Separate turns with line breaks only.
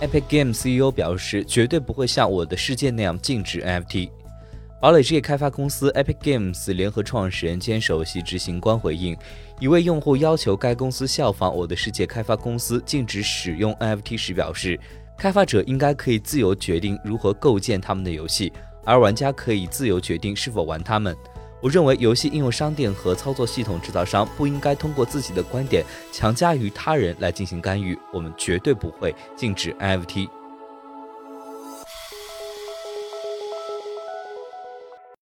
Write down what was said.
Epic Games CEO 表示，绝对不会像《我的世界》那样禁止 NFT。堡垒之夜开发公司 Epic Games 联合创始人兼首席执行官回应，一位用户要求该公司效仿《我的世界》开发公司禁止使用 NFT 时表示，开发者应该可以自由决定如何构建他们的游戏，而玩家可以自由决定是否玩他们。我认为游戏应用商店和操作系统制造商不应该通过自己的观点强加于他人来进行干预。我们绝对不会禁止 NFT。